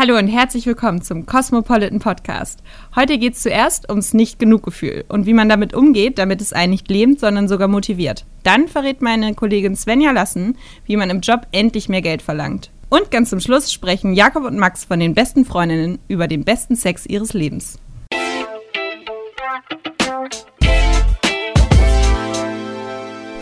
Hallo und herzlich willkommen zum Cosmopolitan Podcast. Heute geht es zuerst ums Nicht-Genug-Gefühl und wie man damit umgeht, damit es einen nicht lähmt, sondern sogar motiviert. Dann verrät meine Kollegin Svenja Lassen, wie man im Job endlich mehr Geld verlangt. Und ganz zum Schluss sprechen Jakob und Max von den besten Freundinnen über den besten Sex ihres Lebens.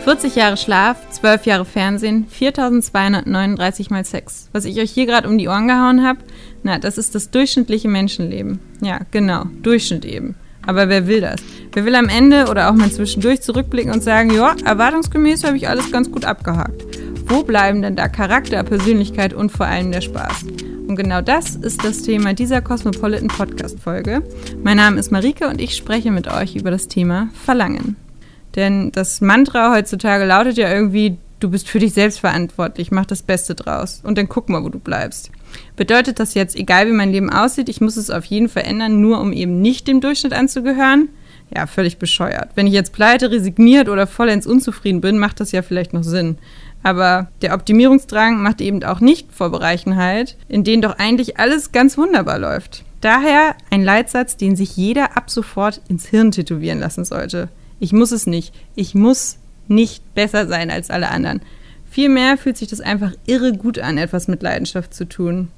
40 Jahre Schlaf, 12 Jahre Fernsehen, 4239 mal Sex. Was ich euch hier gerade um die Ohren gehauen habe, na, das ist das durchschnittliche Menschenleben. Ja, genau, Durchschnitt eben. Aber wer will das? Wer will am Ende oder auch mal zwischendurch zurückblicken und sagen, ja, erwartungsgemäß habe ich alles ganz gut abgehakt. Wo bleiben denn da Charakter, Persönlichkeit und vor allem der Spaß? Und genau das ist das Thema dieser Cosmopolitan Podcast Folge. Mein Name ist Marike und ich spreche mit euch über das Thema Verlangen. Denn das Mantra heutzutage lautet ja irgendwie, du bist für dich selbst verantwortlich, mach das Beste draus und dann guck mal, wo du bleibst. Bedeutet das jetzt, egal wie mein Leben aussieht, ich muss es auf jeden Fall ändern, nur um eben nicht dem Durchschnitt anzugehören? Ja, völlig bescheuert. Wenn ich jetzt pleite, resigniert oder vollends unzufrieden bin, macht das ja vielleicht noch Sinn. Aber der Optimierungsdrang macht eben auch nicht vor Bereichen halt, in denen doch eigentlich alles ganz wunderbar läuft. Daher ein Leitsatz, den sich jeder ab sofort ins Hirn tätowieren lassen sollte. Ich muss es nicht. Ich muss nicht besser sein als alle anderen. Vielmehr fühlt sich das einfach irre gut an, etwas mit Leidenschaft zu tun.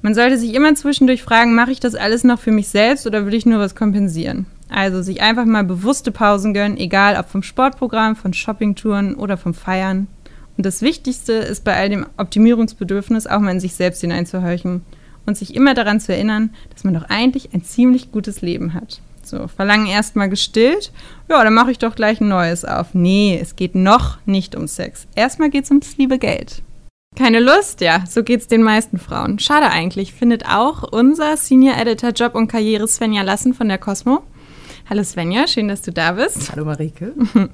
Man sollte sich immer zwischendurch fragen, mache ich das alles noch für mich selbst oder will ich nur was kompensieren? Also sich einfach mal bewusste Pausen gönnen, egal ob vom Sportprogramm, von Shoppingtouren oder vom Feiern. Und das Wichtigste ist bei all dem Optimierungsbedürfnis auch mal in sich selbst hineinzuhorchen und sich immer daran zu erinnern, dass man doch eigentlich ein ziemlich gutes Leben hat. So, Verlangen erstmal gestillt. Ja, dann mache ich doch gleich ein neues auf. Nee, es geht noch nicht um Sex. Erstmal geht es ums liebe Geld. Keine Lust? Ja, so geht's den meisten Frauen. Schade eigentlich, findet auch unser Senior Editor Job und Karriere Svenja Lassen von der Cosmo. Hallo Svenja, schön, dass du da bist. Hallo Marike.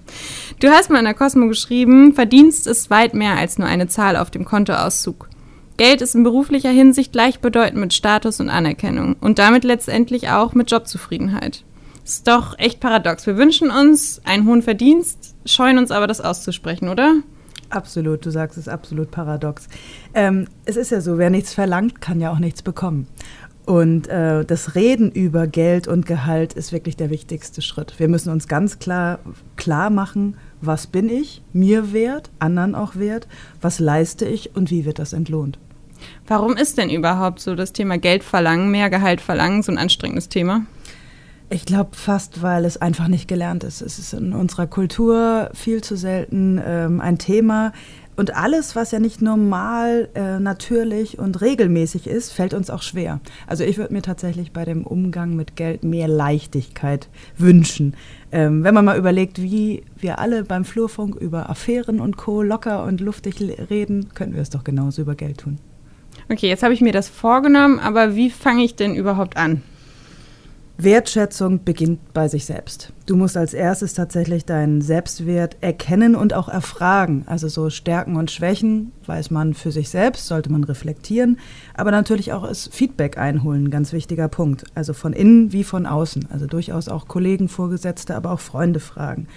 Du hast mal in der Cosmo geschrieben, Verdienst ist weit mehr als nur eine Zahl auf dem Kontoauszug. Geld ist in beruflicher Hinsicht gleichbedeutend mit Status und Anerkennung und damit letztendlich auch mit Jobzufriedenheit. Ist doch echt paradox. Wir wünschen uns einen hohen Verdienst, scheuen uns aber, das auszusprechen, oder? Absolut, du sagst es absolut paradox. Ähm, es ist ja so, wer nichts verlangt, kann ja auch nichts bekommen. Und äh, das Reden über Geld und Gehalt ist wirklich der wichtigste Schritt. Wir müssen uns ganz klar klar machen, was bin ich, mir wert, anderen auch wert, was leiste ich und wie wird das entlohnt. Warum ist denn überhaupt so das Thema Geld verlangen, mehr Gehalt verlangen so ein anstrengendes Thema? Ich glaube fast, weil es einfach nicht gelernt ist. Es ist in unserer Kultur viel zu selten ähm, ein Thema. Und alles, was ja nicht normal, äh, natürlich und regelmäßig ist, fällt uns auch schwer. Also ich würde mir tatsächlich bei dem Umgang mit Geld mehr Leichtigkeit wünschen. Ähm, wenn man mal überlegt, wie wir alle beim Flurfunk über Affären und Co. locker und luftig reden, könnten wir es doch genauso über Geld tun. Okay, jetzt habe ich mir das vorgenommen, aber wie fange ich denn überhaupt an? Wertschätzung beginnt bei sich selbst. Du musst als erstes tatsächlich deinen Selbstwert erkennen und auch erfragen. Also so Stärken und Schwächen weiß man für sich selbst, sollte man reflektieren, aber natürlich auch das Feedback einholen, ganz wichtiger Punkt. Also von innen wie von außen. Also durchaus auch Kollegen, Vorgesetzte, aber auch Freunde fragen.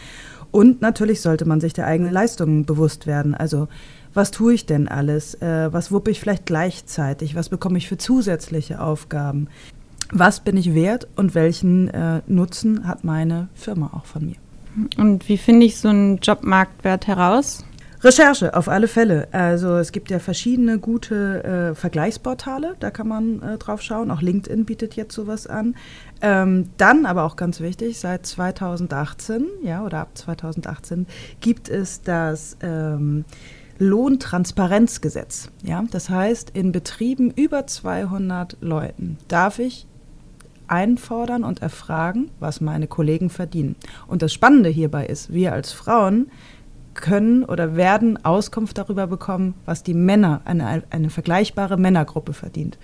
Und natürlich sollte man sich der eigenen Leistungen bewusst werden. Also was tue ich denn alles? Äh, was wuppe ich vielleicht gleichzeitig? Was bekomme ich für zusätzliche Aufgaben? Was bin ich wert und welchen äh, Nutzen hat meine Firma auch von mir. Und wie finde ich so einen Jobmarktwert heraus? Recherche, auf alle Fälle. Also es gibt ja verschiedene gute äh, Vergleichsportale, da kann man äh, drauf schauen. Auch LinkedIn bietet jetzt sowas an. Ähm, dann aber auch ganz wichtig, seit 2018, ja, oder ab 2018 gibt es das ähm, Lohntransparenzgesetz. Ja, das heißt, in Betrieben über 200 Leuten darf ich einfordern und erfragen, was meine Kollegen verdienen. Und das Spannende hierbei ist, wir als Frauen können oder werden Auskunft darüber bekommen, was die Männer, eine, eine vergleichbare Männergruppe verdient.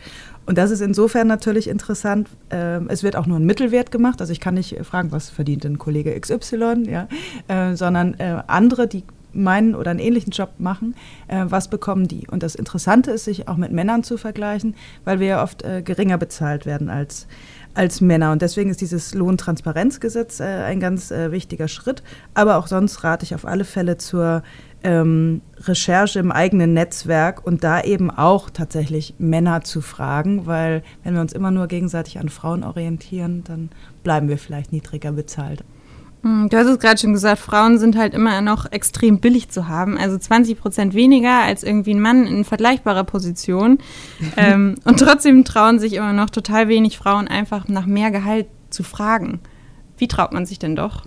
Und das ist insofern natürlich interessant. Äh, es wird auch nur ein Mittelwert gemacht. Also ich kann nicht fragen, was verdient denn Kollege XY, ja, äh, sondern äh, andere, die meinen oder einen ähnlichen Job machen, äh, was bekommen die? Und das Interessante ist, sich auch mit Männern zu vergleichen, weil wir ja oft äh, geringer bezahlt werden als, als Männer. Und deswegen ist dieses Lohntransparenzgesetz äh, ein ganz äh, wichtiger Schritt. Aber auch sonst rate ich auf alle Fälle zur ähm, Recherche im eigenen Netzwerk und da eben auch tatsächlich Männer zu fragen, weil wenn wir uns immer nur gegenseitig an Frauen orientieren, dann bleiben wir vielleicht niedriger bezahlt. Hm, du hast es gerade schon gesagt, Frauen sind halt immer noch extrem billig zu haben. Also 20 Prozent weniger als irgendwie ein Mann in vergleichbarer Position. ähm, und trotzdem trauen sich immer noch total wenig Frauen einfach nach mehr Gehalt zu fragen. Wie traut man sich denn doch?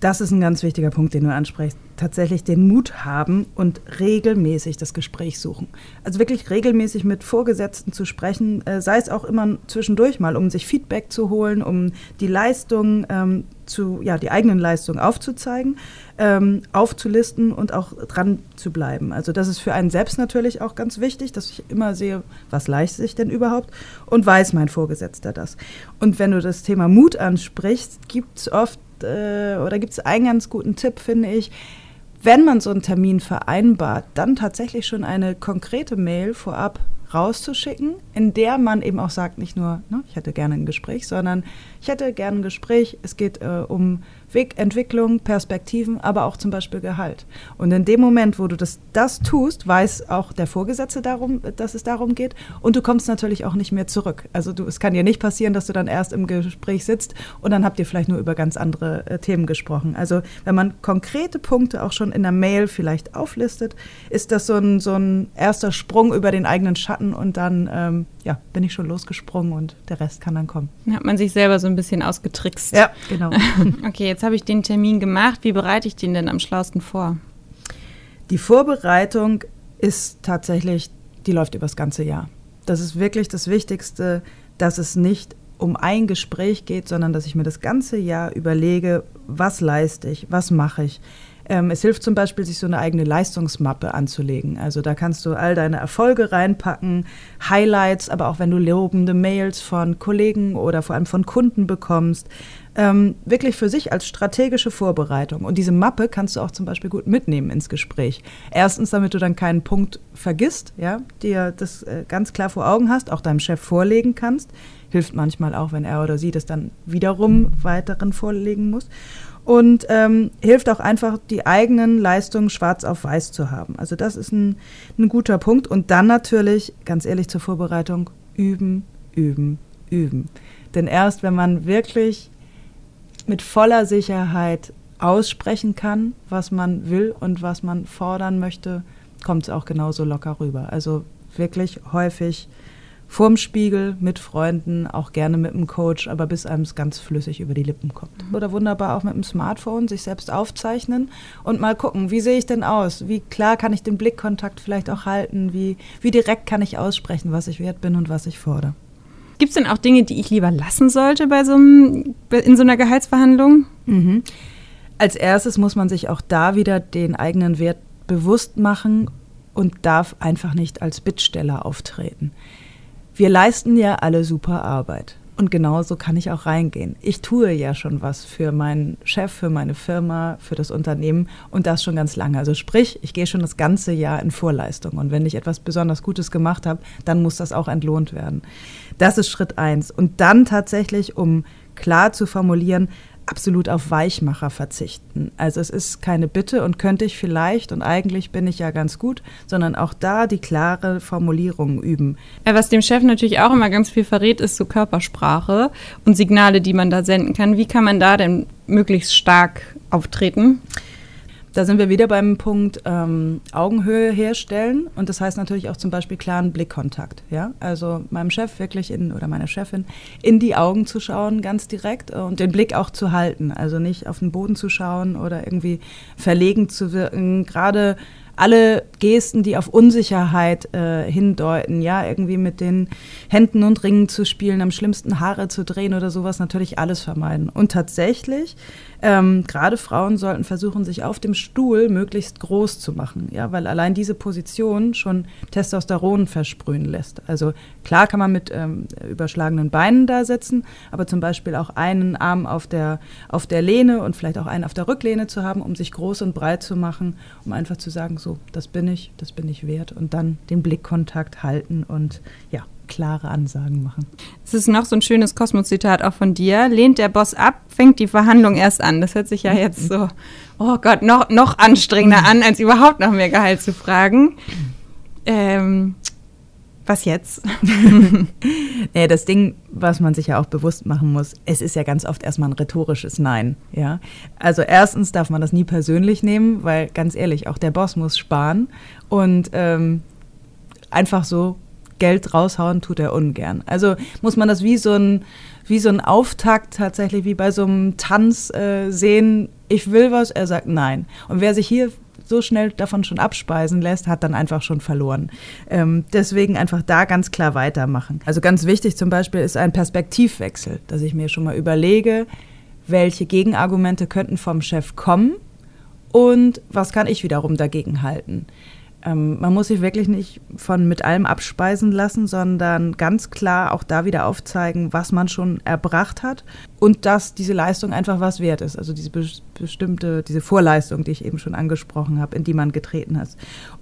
Das ist ein ganz wichtiger Punkt, den du ansprichst. Tatsächlich den Mut haben und regelmäßig das Gespräch suchen. Also wirklich regelmäßig mit Vorgesetzten zu sprechen, äh, sei es auch immer zwischendurch mal, um sich Feedback zu holen, um die Leistung ähm, zu, ja, die eigenen Leistungen aufzuzeigen, ähm, aufzulisten und auch dran zu bleiben. Also das ist für einen selbst natürlich auch ganz wichtig, dass ich immer sehe, was leistet sich denn überhaupt und weiß mein Vorgesetzter das. Und wenn du das Thema Mut ansprichst, gibt es oft äh, oder gibt es einen ganz guten Tipp, finde ich, wenn man so einen Termin vereinbart, dann tatsächlich schon eine konkrete Mail vorab rauszuschicken, in der man eben auch sagt, nicht nur, ne, ich hätte gerne ein Gespräch, sondern ich hätte gerne ein Gespräch, es geht äh, um Wegentwicklung, Perspektiven, aber auch zum Beispiel Gehalt. Und in dem Moment, wo du das, das tust, weiß auch der Vorgesetzte darum, dass es darum geht und du kommst natürlich auch nicht mehr zurück. Also du, es kann dir nicht passieren, dass du dann erst im Gespräch sitzt und dann habt ihr vielleicht nur über ganz andere äh, Themen gesprochen. Also wenn man konkrete Punkte auch schon in der Mail vielleicht auflistet, ist das so ein, so ein erster Sprung über den eigenen Schatten und dann ähm, ja, bin ich schon losgesprungen und der Rest kann dann kommen. Dann hat man sich selber so ein bisschen ausgetrickst. Ja, genau. okay, jetzt habe ich den Termin gemacht. Wie bereite ich den denn am schlausten vor? Die Vorbereitung ist tatsächlich, die läuft über das ganze Jahr. Das ist wirklich das Wichtigste, dass es nicht um ein Gespräch geht, sondern dass ich mir das ganze Jahr überlege, was leiste ich, was mache ich, ähm, es hilft zum Beispiel, sich so eine eigene Leistungsmappe anzulegen. Also da kannst du all deine Erfolge reinpacken, Highlights, aber auch wenn du lobende Mails von Kollegen oder vor allem von Kunden bekommst, ähm, wirklich für sich als strategische Vorbereitung. Und diese Mappe kannst du auch zum Beispiel gut mitnehmen ins Gespräch. Erstens, damit du dann keinen Punkt vergisst, ja, dir das äh, ganz klar vor Augen hast, auch deinem Chef vorlegen kannst. Hilft manchmal auch, wenn er oder sie das dann wiederum weiteren vorlegen muss und ähm, hilft auch einfach, die eigenen Leistungen schwarz auf weiß zu haben. Also das ist ein, ein guter Punkt. Und dann natürlich, ganz ehrlich zur Vorbereitung, üben, üben, üben. Denn erst wenn man wirklich mit voller Sicherheit aussprechen kann, was man will und was man fordern möchte, kommt es auch genauso locker rüber. Also wirklich häufig vorm Spiegel mit Freunden, auch gerne mit einem Coach, aber bis einem es ganz flüssig über die Lippen kommt. Mhm. Oder wunderbar auch mit dem Smartphone sich selbst aufzeichnen und mal gucken, wie sehe ich denn aus? Wie klar kann ich den Blickkontakt vielleicht auch halten? Wie, wie direkt kann ich aussprechen, was ich wert bin und was ich fordere? Gibt es denn auch Dinge, die ich lieber lassen sollte bei so einem, in so einer Gehaltsverhandlung? Mhm. Als erstes muss man sich auch da wieder den eigenen Wert bewusst machen und darf einfach nicht als Bittsteller auftreten. Wir leisten ja alle super Arbeit. Und genauso kann ich auch reingehen. Ich tue ja schon was für meinen Chef, für meine Firma, für das Unternehmen und das schon ganz lange. Also sprich, ich gehe schon das ganze Jahr in Vorleistung. Und wenn ich etwas besonders Gutes gemacht habe, dann muss das auch entlohnt werden. Das ist Schritt eins. Und dann tatsächlich, um klar zu formulieren, absolut auf Weichmacher verzichten. Also es ist keine Bitte und könnte ich vielleicht und eigentlich bin ich ja ganz gut, sondern auch da die klare Formulierung üben. Ja, was dem Chef natürlich auch immer ganz viel verrät, ist so Körpersprache und Signale, die man da senden kann. Wie kann man da denn möglichst stark auftreten? Da sind wir wieder beim Punkt ähm, Augenhöhe herstellen und das heißt natürlich auch zum Beispiel klaren Blickkontakt. Ja? Also meinem Chef wirklich in oder meiner Chefin in die Augen zu schauen, ganz direkt und den Blick auch zu halten. Also nicht auf den Boden zu schauen oder irgendwie verlegen zu wirken. Gerade alle Gesten, die auf Unsicherheit äh, hindeuten, ja, irgendwie mit den Händen und Ringen zu spielen, am schlimmsten Haare zu drehen oder sowas, natürlich alles vermeiden. Und tatsächlich ähm, Gerade Frauen sollten versuchen, sich auf dem Stuhl möglichst groß zu machen, ja, weil allein diese Position schon Testosteron versprühen lässt. Also klar kann man mit ähm, überschlagenen Beinen da sitzen, aber zum Beispiel auch einen Arm auf der, auf der Lehne und vielleicht auch einen auf der Rücklehne zu haben, um sich groß und breit zu machen, um einfach zu sagen, so, das bin ich, das bin ich wert und dann den Blickkontakt halten und ja, klare Ansagen machen. Es ist noch so ein schönes Kosmos-Zitat auch von dir. Lehnt der Boss ab, fängt die Verhandlung erst an. Das hört sich ja jetzt so, oh Gott, noch, noch anstrengender an, als überhaupt nach mehr Gehalt zu fragen. Ähm, was jetzt? nee, das Ding, was man sich ja auch bewusst machen muss, es ist ja ganz oft erstmal ein rhetorisches Nein. Ja? Also erstens darf man das nie persönlich nehmen, weil ganz ehrlich, auch der Boss muss sparen und ähm, einfach so Geld raushauen tut er ungern. Also muss man das wie so ein, wie so ein Auftakt tatsächlich, wie bei so einem Tanz äh, sehen, ich will was, er sagt nein. Und wer sich hier so schnell davon schon abspeisen lässt, hat dann einfach schon verloren. Ähm, deswegen einfach da ganz klar weitermachen. Also ganz wichtig zum Beispiel ist ein Perspektivwechsel, dass ich mir schon mal überlege, welche Gegenargumente könnten vom Chef kommen und was kann ich wiederum dagegen halten. Ähm, man muss sich wirklich nicht von mit allem abspeisen lassen, sondern ganz klar auch da wieder aufzeigen, was man schon erbracht hat und dass diese Leistung einfach was wert ist. Also diese be bestimmte, diese Vorleistung, die ich eben schon angesprochen habe, in die man getreten hat.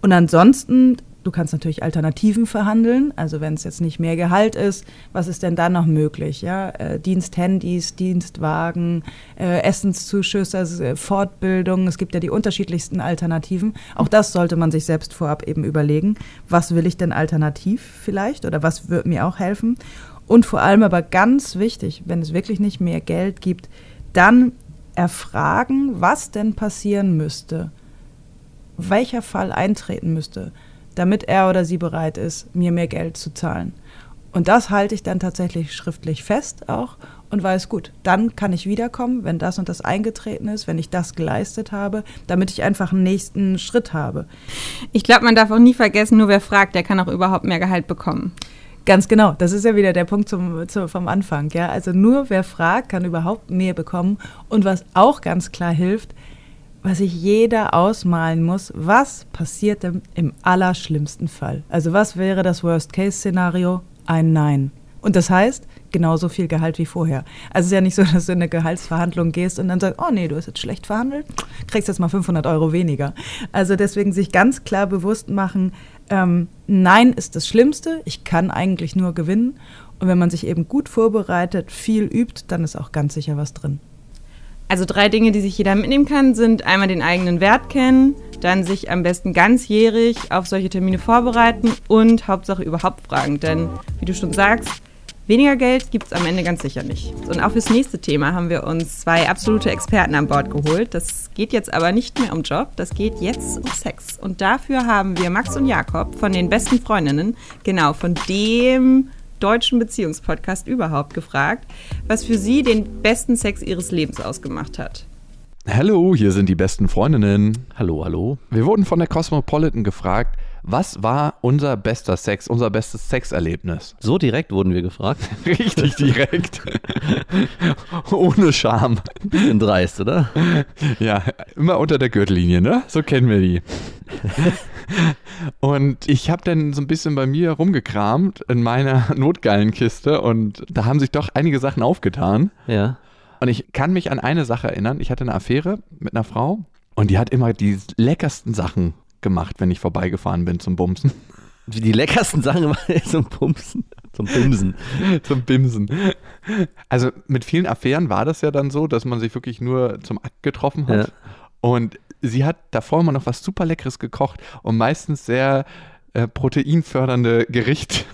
Und ansonsten Du kannst natürlich Alternativen verhandeln. Also wenn es jetzt nicht mehr Gehalt ist, was ist denn da noch möglich? Ja? Äh, Diensthandys, Dienstwagen, äh, Essenszuschüsse, also, Fortbildung. Es gibt ja die unterschiedlichsten Alternativen. Auch das sollte man sich selbst vorab eben überlegen. Was will ich denn alternativ vielleicht oder was wird mir auch helfen? Und vor allem aber ganz wichtig, wenn es wirklich nicht mehr Geld gibt, dann erfragen, was denn passieren müsste, welcher Fall eintreten müsste damit er oder sie bereit ist, mir mehr Geld zu zahlen. Und das halte ich dann tatsächlich schriftlich fest auch und weiß gut, dann kann ich wiederkommen, wenn das und das eingetreten ist, wenn ich das geleistet habe, damit ich einfach einen nächsten Schritt habe. Ich glaube, man darf auch nie vergessen, nur wer fragt, der kann auch überhaupt mehr Gehalt bekommen. Ganz genau, das ist ja wieder der Punkt zum, zum, vom Anfang. Ja? Also nur wer fragt, kann überhaupt mehr bekommen. Und was auch ganz klar hilft, was sich jeder ausmalen muss, was passiert denn im allerschlimmsten Fall? Also was wäre das Worst-Case-Szenario? Ein Nein. Und das heißt, genauso viel Gehalt wie vorher. Also es ist ja nicht so, dass du in eine Gehaltsverhandlung gehst und dann sagst, oh nee, du hast jetzt schlecht verhandelt, kriegst jetzt mal 500 Euro weniger. Also deswegen sich ganz klar bewusst machen, ähm, Nein ist das Schlimmste, ich kann eigentlich nur gewinnen. Und wenn man sich eben gut vorbereitet, viel übt, dann ist auch ganz sicher was drin. Also drei Dinge, die sich jeder mitnehmen kann, sind einmal den eigenen Wert kennen, dann sich am besten ganzjährig auf solche Termine vorbereiten und Hauptsache überhaupt fragen. Denn, wie du schon sagst, weniger Geld gibt es am Ende ganz sicher nicht. Und auch fürs nächste Thema haben wir uns zwei absolute Experten an Bord geholt. Das geht jetzt aber nicht mehr um Job, das geht jetzt um Sex. Und dafür haben wir Max und Jakob von den besten Freundinnen, genau, von dem deutschen Beziehungspodcast überhaupt gefragt, was für sie den besten Sex ihres Lebens ausgemacht hat. Hallo, hier sind die besten Freundinnen. Hallo, hallo. Wir wurden von der Cosmopolitan gefragt, was war unser bester Sex, unser bestes Sexerlebnis? So direkt wurden wir gefragt. Richtig direkt. Ohne Scham. Bisschen dreist, oder? Ja, immer unter der Gürtellinie, ne? So kennen wir die. Und ich habe dann so ein bisschen bei mir rumgekramt in meiner Notgallenkiste und da haben sich doch einige Sachen aufgetan. Ja. Und ich kann mich an eine Sache erinnern. Ich hatte eine Affäre mit einer Frau und die hat immer die leckersten Sachen gemacht, wenn ich vorbeigefahren bin zum Bumsen. Die leckersten Sachen zum Bumsen. Zum Bimsen. zum Bimsen. Also mit vielen Affären war das ja dann so, dass man sich wirklich nur zum Akt getroffen hat. Ja. Und sie hat davor immer noch was super Leckeres gekocht und meistens sehr äh, proteinfördernde Gerichte.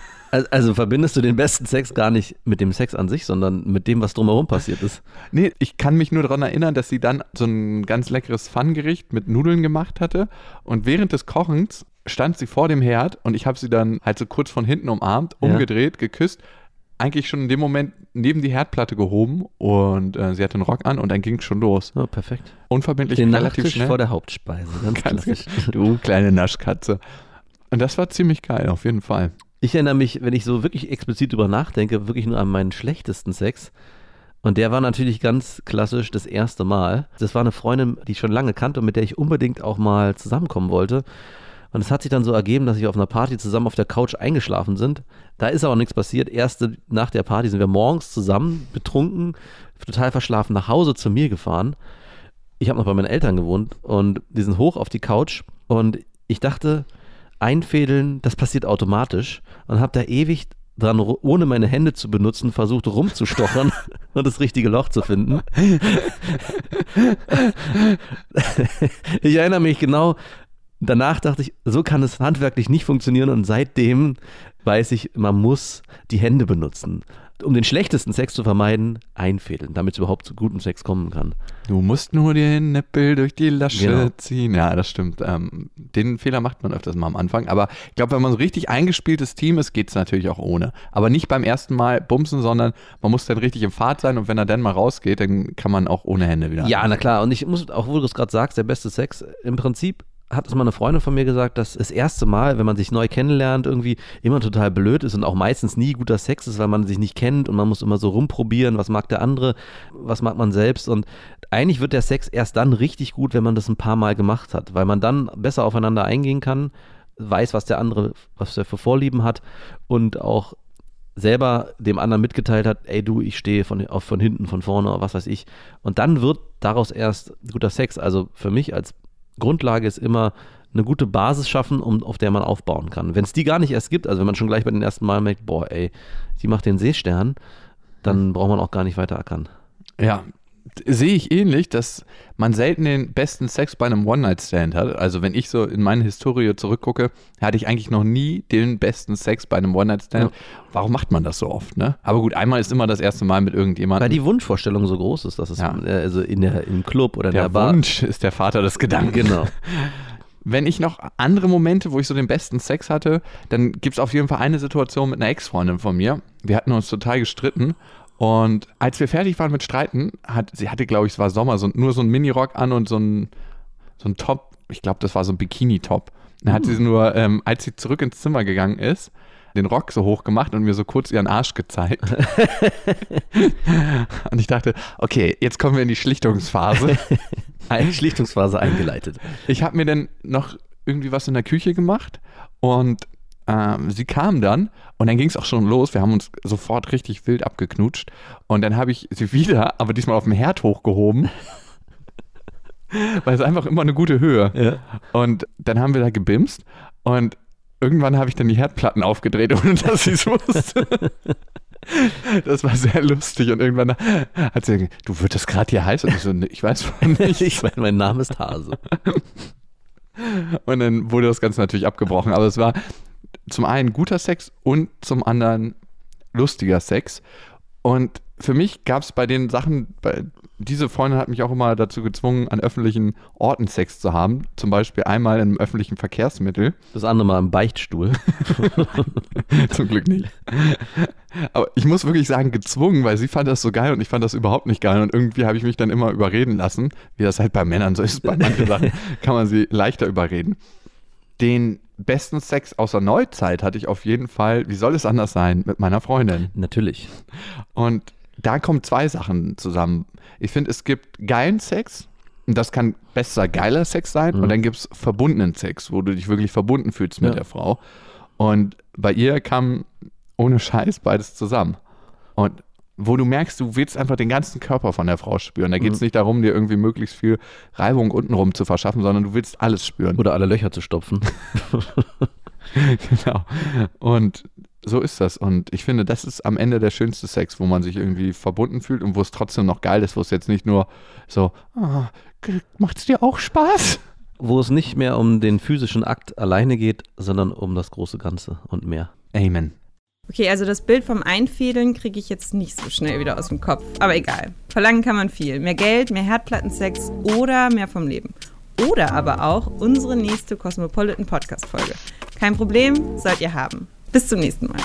Also verbindest du den besten Sex gar nicht mit dem Sex an sich, sondern mit dem, was drumherum passiert ist? Nee, ich kann mich nur daran erinnern, dass sie dann so ein ganz leckeres Pfannengericht mit Nudeln gemacht hatte und während des Kochens stand sie vor dem Herd und ich habe sie dann halt so kurz von hinten umarmt, umgedreht, ja. geküsst eigentlich schon in dem Moment neben die Herdplatte gehoben und äh, sie hatte einen Rock an und dann ging es schon los. Oh, perfekt. Unverbindlich, Den relativ Nachtisch schnell. vor der Hauptspeise. Ganz, Ganz klassisch. Du kleine Naschkatze. Und das war ziemlich geil, auf jeden Fall. Ich erinnere mich, wenn ich so wirklich explizit drüber nachdenke, wirklich nur an meinen schlechtesten Sex. Und der war natürlich ganz klassisch das erste Mal. Das war eine Freundin, die ich schon lange kannte und mit der ich unbedingt auch mal zusammenkommen wollte. Und es hat sich dann so ergeben, dass wir auf einer Party zusammen auf der Couch eingeschlafen sind. Da ist aber nichts passiert. Erst nach der Party sind wir morgens zusammen betrunken, total verschlafen nach Hause zu mir gefahren. Ich habe noch bei meinen Eltern gewohnt und die sind hoch auf die Couch und ich dachte, einfädeln, das passiert automatisch und habe da ewig dran, ohne meine Hände zu benutzen, versucht rumzustochern und das richtige Loch zu finden. ich erinnere mich genau, danach dachte ich, so kann es handwerklich nicht funktionieren und seitdem weiß ich, man muss die Hände benutzen. Um den schlechtesten Sex zu vermeiden, einfädeln, damit es überhaupt zu gutem Sex kommen kann. Du musst nur den Nippel durch die Lasche Genau. ziehen. Ja, das stimmt. Ähm, den Fehler macht man öfters mal am Anfang. Aber ich glaube, wenn man so richtig eingespieltes Team ist, geht es natürlich auch ohne. Aber nicht beim ersten Mal bumsen, sondern man muss dann richtig im Fahrt sein und wenn er dann mal rausgeht, dann kann man auch ohne Hände wieder. Ja, na klar. Und ich muss, auch wo du es gerade sagst, der beste Sex, im Prinzip hat es mal eine Freundin von mir gesagt, dass das erste Mal, wenn man sich neu kennenlernt, irgendwie immer total blöd ist und auch meistens nie guter Sex ist, weil man sich nicht kennt und man muss immer so rumprobieren, was mag der andere, was mag man selbst. Und eigentlich wird der Sex erst dann richtig gut, wenn man das ein paar Mal gemacht hat, weil man dann besser aufeinander eingehen kann, weiß, was der andere, was er für Vorlieben hat und auch selber dem anderen mitgeteilt hat, ey du, ich stehe von, von hinten, von vorne, was weiß ich. Und dann wird daraus erst guter Sex. Also für mich als Grundlage ist immer eine gute Basis schaffen, um, auf der man aufbauen kann. Wenn es die gar nicht erst gibt, also wenn man schon gleich bei den ersten Mal merkt, boah, ey, die macht den Seestern, dann braucht man auch gar nicht weiter ackern. Ja, sehe ich ähnlich, dass man selten den besten Sex bei einem One-Night-Stand hat. Also wenn ich so in meine Historie zurückgucke, hatte ich eigentlich noch nie den besten Sex bei einem One-Night-Stand. Ja. Warum macht man das so oft, ne? Aber gut, einmal ist immer das erste Mal mit irgendjemandem. Weil die Wunschvorstellung so groß ist, dass es Ja. äh, also in der, im Club oder in der der Bar. Wunsch ist der Vater des Gedanken. Genau. Wenn ich noch andere Momente, wo ich so den besten Sex hatte, dann gibt es auf jeden Fall eine Situation mit einer Ex-Freundin von mir. Wir hatten uns total gestritten. Und als wir fertig waren mit Streiten, hat sie hatte, glaube ich, es war Sommer, so, nur so ein Minirock an und so ein, so ein Top. Ich glaube, das war so ein Bikini-Top. Dann hat sie nur, ähm, als sie zurück ins Zimmer gegangen ist, den Rock so hoch gemacht und mir so kurz ihren Arsch gezeigt. und ich dachte, okay, jetzt kommen wir in die Schlichtungsphase. Eine Schlichtungsphase eingeleitet. Ich habe mir dann noch irgendwie was in der Küche gemacht und ähm, sie kam dann und dann ging es auch schon los. Wir haben uns sofort richtig wild abgeknutscht und dann habe ich sie wieder, aber diesmal auf dem Herd hochgehoben. Weil es einfach immer eine gute Höhe. Ja. Und dann haben wir da gebimst und irgendwann habe ich dann die Herdplatten aufgedreht, ohne dass sie es wusste. Das war sehr lustig und irgendwann hat sie gesagt, du wird das gerade hier heiß? Und ich so, "Nee, ich weiß von nicht. Ich meine, mein Name ist Hase. Und dann wurde das Ganze natürlich abgebrochen. Aber es war zum einen guter Sex und zum anderen lustiger Sex. Und für mich gab es bei den Sachen, bei, diese Freundin hat mich auch immer dazu gezwungen, an öffentlichen Orten Sex zu haben. Zum Beispiel einmal in einem öffentlichen Verkehrsmittel. Das andere Mal im Beichtstuhl. Zum Glück nicht. Aber ich muss wirklich sagen, gezwungen, weil sie fand das so geil und ich fand das überhaupt nicht geil. Und irgendwie habe ich mich dann immer überreden lassen, wie das halt bei Männern so ist. Bei manchen Sachen kann man sie leichter überreden. Den besten Sex aus der Neuzeit hatte ich auf jeden Fall, wie soll es anders sein, mit meiner Freundin. Natürlich. Und da kommen zwei Sachen zusammen. Ich finde, es gibt geilen Sex. Und das kann besser geiler Sex sein. Und dann gibt es verbundenen Sex, wo du dich wirklich verbunden fühlst mit Ja. der Frau. Und bei ihr kam ohne Scheiß beides zusammen. Und wo du merkst, du willst einfach den ganzen Körper von der Frau spüren. Da geht es nicht darum, dir irgendwie möglichst viel Reibung untenrum zu verschaffen, sondern du willst alles spüren. Oder alle Löcher zu stopfen. genau. Und so ist das. Und ich finde, das ist am Ende der schönste Sex, wo man sich irgendwie verbunden fühlt und wo es trotzdem noch geil ist, wo es jetzt nicht nur so, ah, macht es dir auch Spaß? Wo es nicht mehr um den physischen Akt alleine geht, sondern um das große Ganze und mehr. Amen. Okay, also das Bild vom Einfädeln kriege ich jetzt nicht so schnell wieder aus dem Kopf. Aber egal. Verlangen kann man viel. Mehr Geld, mehr Herdplattensex oder mehr vom Leben. Oder aber auch unsere nächste Cosmopolitan Podcast Folge. Kein Problem, sollt ihr haben. Bis zum nächsten Mal.